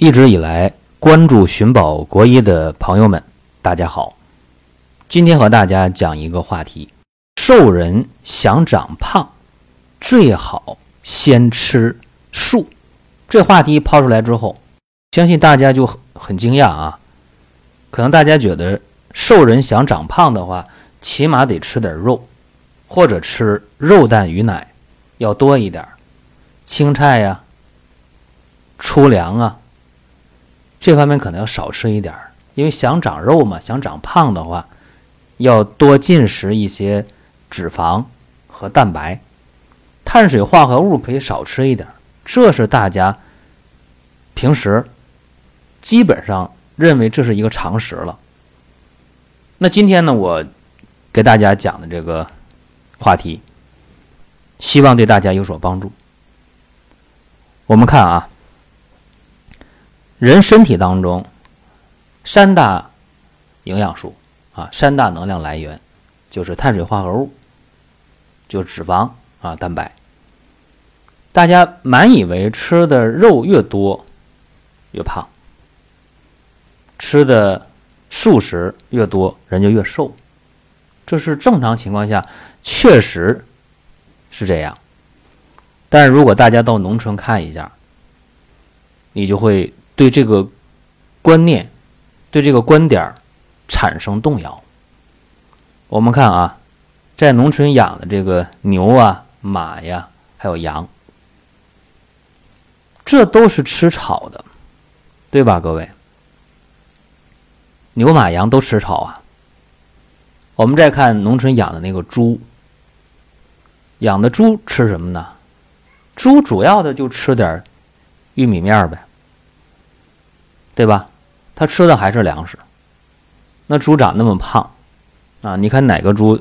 一直以来关注寻宝国医的朋友们，大家好。今天和大家讲一个话题：瘦人想长胖，最好先吃素。这话题抛出来之后，相信大家就很很惊讶啊。可能大家觉得瘦人想长胖的话，起码得吃点肉，或者吃肉蛋鱼奶要多一点，青菜呀、粗粮啊。这方面可能要少吃一点儿，因为想长肉嘛，想长胖的话，要多进食一些脂肪和蛋白，碳水化合物可以少吃一点儿，这是大家平时基本上认为这是一个常识了。那今天呢，我给大家讲的这个话题，希望对大家有所帮助。我们看啊。人身体当中，三大营养素啊，三大能量来源就是碳水化合物，就脂肪啊，蛋白。大家满以为吃的肉越多越胖，吃的素食越多人就越瘦，这是正常情况下确实是这样。但是如果大家到农村看一下，你就会。对这个观念，对这个观点产生动摇。我们看啊，在农村养的这个牛啊、马呀，还有羊，这都是吃草的，对吧？各位，牛马羊都吃草啊。我们再看农村养的那个猪，养的猪吃什么呢？猪主要的就吃点玉米面呗。对吧？它吃的还是粮食。那猪长那么胖，啊，你看哪个猪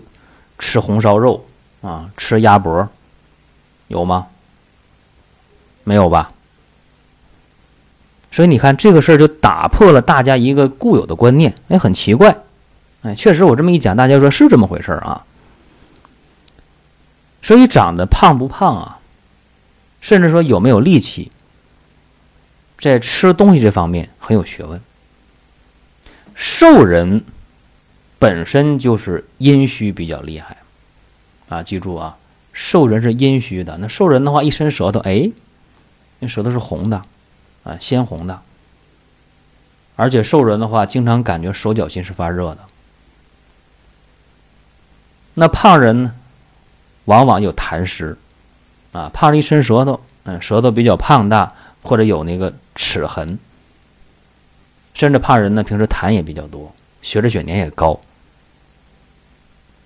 吃红烧肉啊？吃鸭脖有吗？没有吧？所以你看这个事儿就打破了大家一个固有的观念。哎，很奇怪，哎，确实我这么一讲，大家说是这么回事儿啊。所以长得胖不胖啊，甚至说有没有力气？在吃东西这方面很有学问。瘦人本身就是阴虚比较厉害，啊，记住啊，瘦人是阴虚的。那瘦人的话，一伸舌头，哎，那舌头是红的，啊，鲜红的。而且瘦人的话，经常感觉手脚心是发热的。那胖人呢，往往有痰湿，啊，胖人一伸舌头，嗯，舌头比较胖大。或者有那个齿痕，甚至胖人呢，平时痰也比较多，血脂血粘也高。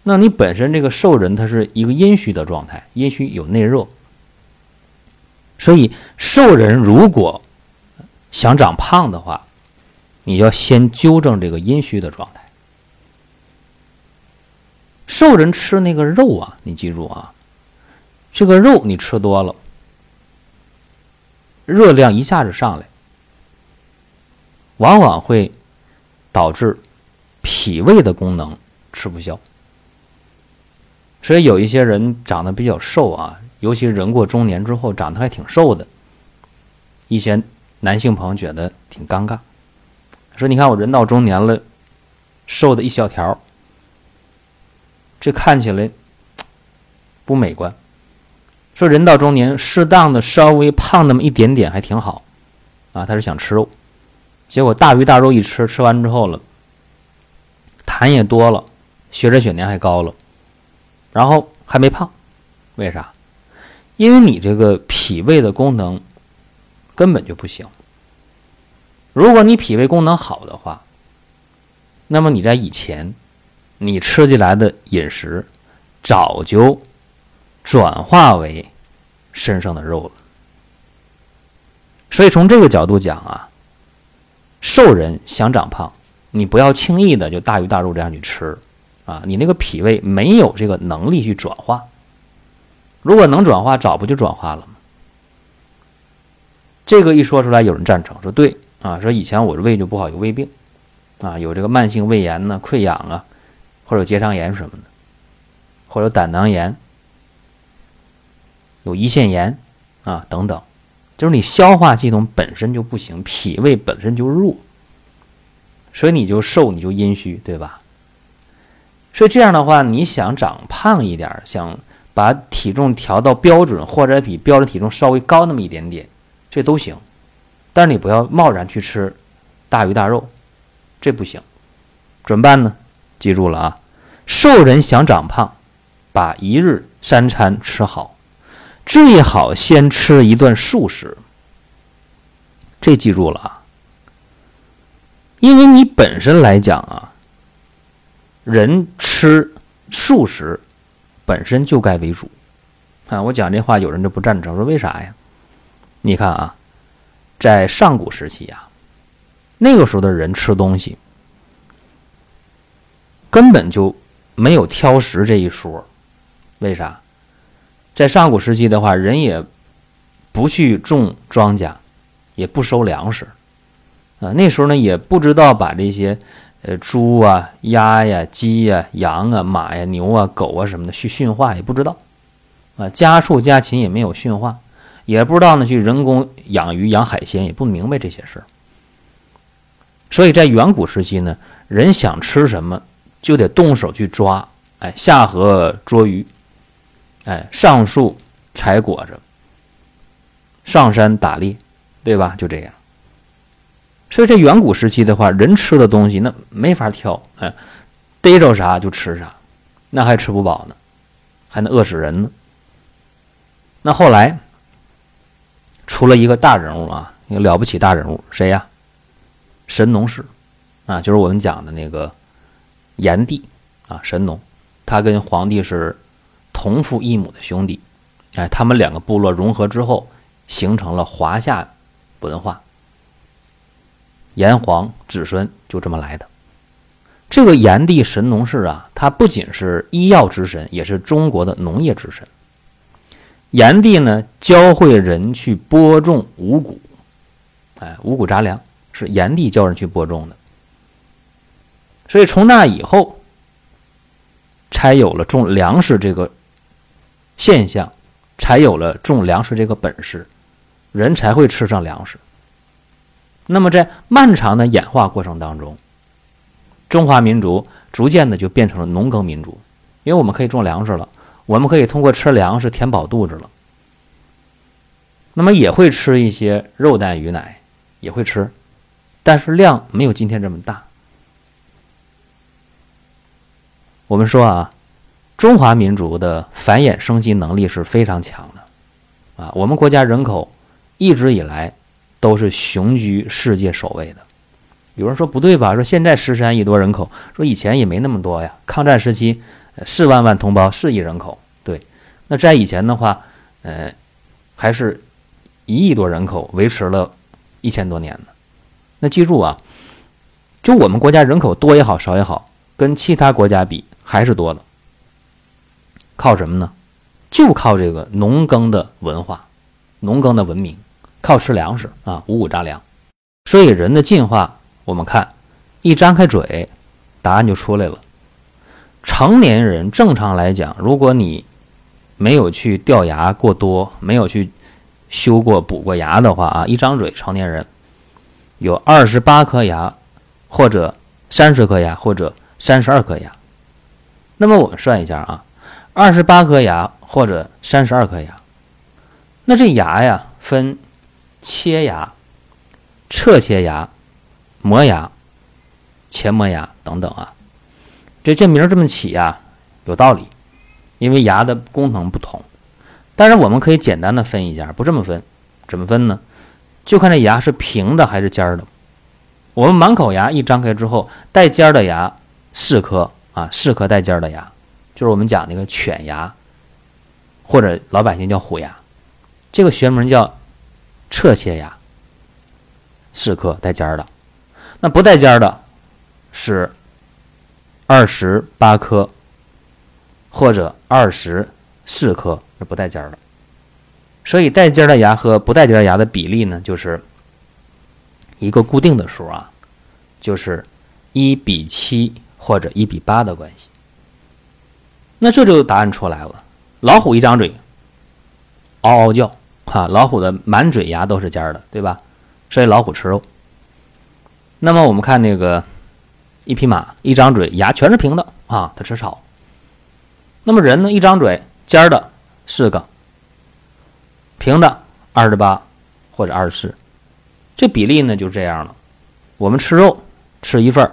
那你本身这个瘦人，他是一个阴虚的状态，阴虚有内热，所以瘦人如果想长胖的话，你要先纠正这个阴虚的状态。瘦人吃那个肉啊，你记住啊，这个肉你吃多了。热量一下子上来，往往会导致脾胃的功能吃不消。所以有一些人长得比较瘦啊，尤其人过中年之后长得还挺瘦的，一些男性朋友觉得挺尴尬，说：“你看我人到中年了，瘦的一小条，这看起来不美观。”说人到中年，适当的稍微胖那么一点点还挺好，啊，他是想吃肉，结果大鱼大肉一吃，吃完之后了，痰也多了，血脂血粘还高了，然后还没胖，为啥？因为你这个脾胃的功能根本就不行。如果你脾胃功能好的话，那么你在以前你吃进来的饮食早就。转化为身上的肉了，所以从这个角度讲啊，瘦人想长胖，你不要轻易的就大鱼大肉这样去吃啊，你那个脾胃没有这个能力去转化。如果能转化，早不就转化了吗？这个一说出来，有人赞成说对啊，说以前我的胃就不好，有胃病啊，有这个慢性胃炎呢、溃疡啊，或者结肠炎什么的，或者胆囊炎。有胰腺炎啊等等，就是你消化系统本身就不行，脾胃本身就弱，所以你就瘦，你就阴虚，对吧？所以这样的话，你想长胖一点，想把体重调到标准，或者比标准体重稍微高那么一点点，这都行。但是你不要贸然去吃大鱼大肉，这不行。怎么办呢？记住了啊，瘦人想长胖，把一日三餐吃好，最好先吃一顿素食。这记住了啊，因为你本身来讲啊。人吃素食本身就该为主啊！我讲这话，有人就不赞成，说为啥呀？你看啊，在上古时期呀，那个时候的人吃东西根本就没有挑食这一说。为啥？在上古时期的话，人也不去种庄稼，也不收粮食啊。那时候呢，也不知道把这些。呃，猪啊、鸭呀、鸡呀、羊啊、马呀、牛啊、狗啊什么的去驯化也不知道，啊，家畜家禽也没有驯化，也不知道呢去人工养鱼养海鲜，也不明白这些事儿。所以在远古时期呢，人想吃什么就得动手去抓，哎，下河捉鱼，哎，上树采果子，上山打猎，对吧？就这样。所以，这远古时期的话，人吃的东西那没法挑，哎，逮着啥就吃啥，那还吃不饱呢，还能饿死人呢。那后来出了一个大人物啊，一个了不起大人物，谁呀？神农氏啊，就是我们讲的那个炎帝啊，神农，他跟黄帝是同父异母的兄弟，哎，他们两个部落融合之后，形成了华夏文化。炎黄子孙就这么来的。这个炎帝神农氏啊，他不仅是医药之神，也是中国的农业之神。炎帝呢，教会人去播种五谷，哎，五谷杂粮是炎帝教人去播种的。所以从那以后，才有了种粮食这个现象，才有了种粮食这个本事，人才会吃上粮食。那么，在漫长的演化过程当中，中华民族逐渐的就变成了农耕民族，因为我们可以种粮食了，我们可以通过吃粮食填饱肚子了。那么也会吃一些肉蛋鱼奶，也会吃，但是量没有今天这么大。我们说啊，中华民族的繁衍生息能力是非常强的，啊，我们国家人口一直以来。都是雄居世界首位的。有人说不对吧？说现在十三亿多人口，说以前也没那么多呀。抗战时期，四万万同胞，四亿人口。对，那在以前的话，呃，还是一亿多人口，维持了一千多年呢。那记住啊，就我们国家人口多也好，少也好，跟其他国家比还是多的。靠什么呢？就靠这个农耕的文化，农耕的文明。靠吃粮食啊，五谷杂粮。所以人的进化，我们看，一张开嘴，答案就出来了。成年人正常来讲，如果你没有去掉牙过多，没有去修过补过牙的话啊，一张嘴，成年人有二十八颗牙，或者三十颗牙，或者三十二颗牙。那么我们算一下啊，二十八颗牙或者三十二颗牙，那这牙呀分。切牙、侧切牙、磨牙、前磨牙等等啊，这这名这么起呀，有道理，因为牙的功能不同。但是我们可以简单的分一下，不这么分，怎么分呢？就看这牙是平的还是尖的。我们满口牙一张开之后，带尖的牙四颗啊，四颗带尖的牙，就是我们讲那个犬牙，或者老百姓叫虎牙，这个学名叫。侧切牙，四颗带尖儿的，那不带尖儿的，是二十八颗，或者二十四颗是不带尖儿的。所以带尖儿的牙和不带尖儿牙的比例呢，就是一个固定的数啊，就是一比七或者一比八的关系。那这就答案出来了，老虎一张嘴，嗷嗷叫。哈，老虎的满嘴牙都是尖的，对吧？所以老虎吃肉。那么我们看那个一匹马，一张嘴牙全是平的啊，它吃草。那么人呢，一张嘴尖儿的四个，平的二十八或者二十四，这比例呢就这样了。我们吃肉吃一份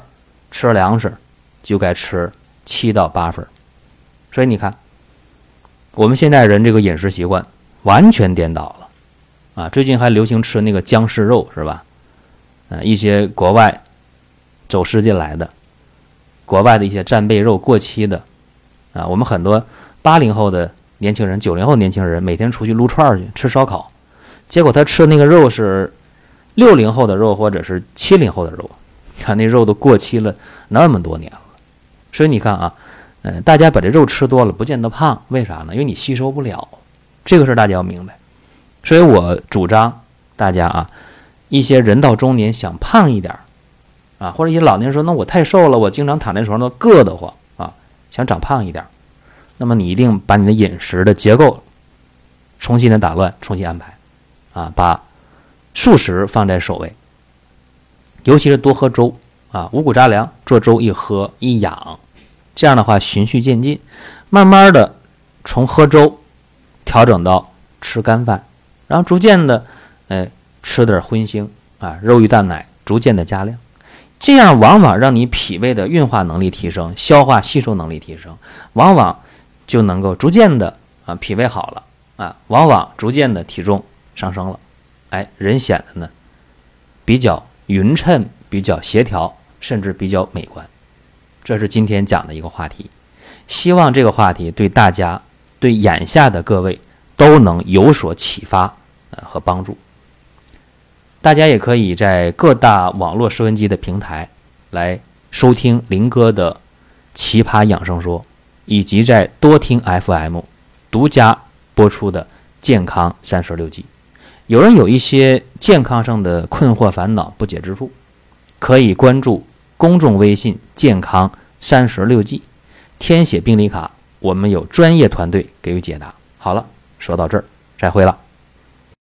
吃粮食就该吃七到八份所以你看，我们现在人这个饮食习惯完全颠倒了啊！最近还流行吃那个僵尸肉，是吧？呃，一些国外走私进来的，国外的一些战备肉过期的啊，我们很多八零后的年轻人、九零后年轻人每天出去撸串去吃烧烤，结果他吃的那个肉是六零后的肉或者是七零后的肉，看那肉都过期了那么多年了，所以你看啊。嗯，大家把这肉吃多了，不见得胖，为啥呢？因为你吸收不了，这个事儿大家要明白。所以我主张大家啊，一些人到中年想胖一点啊，或者一些老年人说，那我太瘦了，我经常躺在床上硌得慌啊，想长胖一点，那么你一定把你的饮食的结构重新的打乱，重新安排啊，把素食放在首位，尤其是多喝粥啊，五谷杂粮做粥一喝一养。这样的话，循序渐进，慢慢的从喝粥调整到吃干饭，然后逐渐的，哎，吃点荤腥啊，肉鱼蛋奶，逐渐的加量，这样往往让你脾胃的运化能力提升，消化吸收能力提升，往往就能够逐渐的啊，脾胃好了啊，往往逐渐的体重上升了，哎，人显得呢比较匀称，比较协调，甚至比较美观。这是今天讲的一个话题，希望这个话题对大家、对眼下的各位都能有所启发，呃和帮助。大家也可以在各大网络收音机的平台来收听林哥的《奇葩养生说》，以及在多听 FM 独家播出的《健康三十六计》。有人有一些健康上的困惑、烦恼、不解之处，可以关注。公众微信“健康三十六计”，填写病历卡，我们有专业团队给予解答。好了，说到这儿，再会了。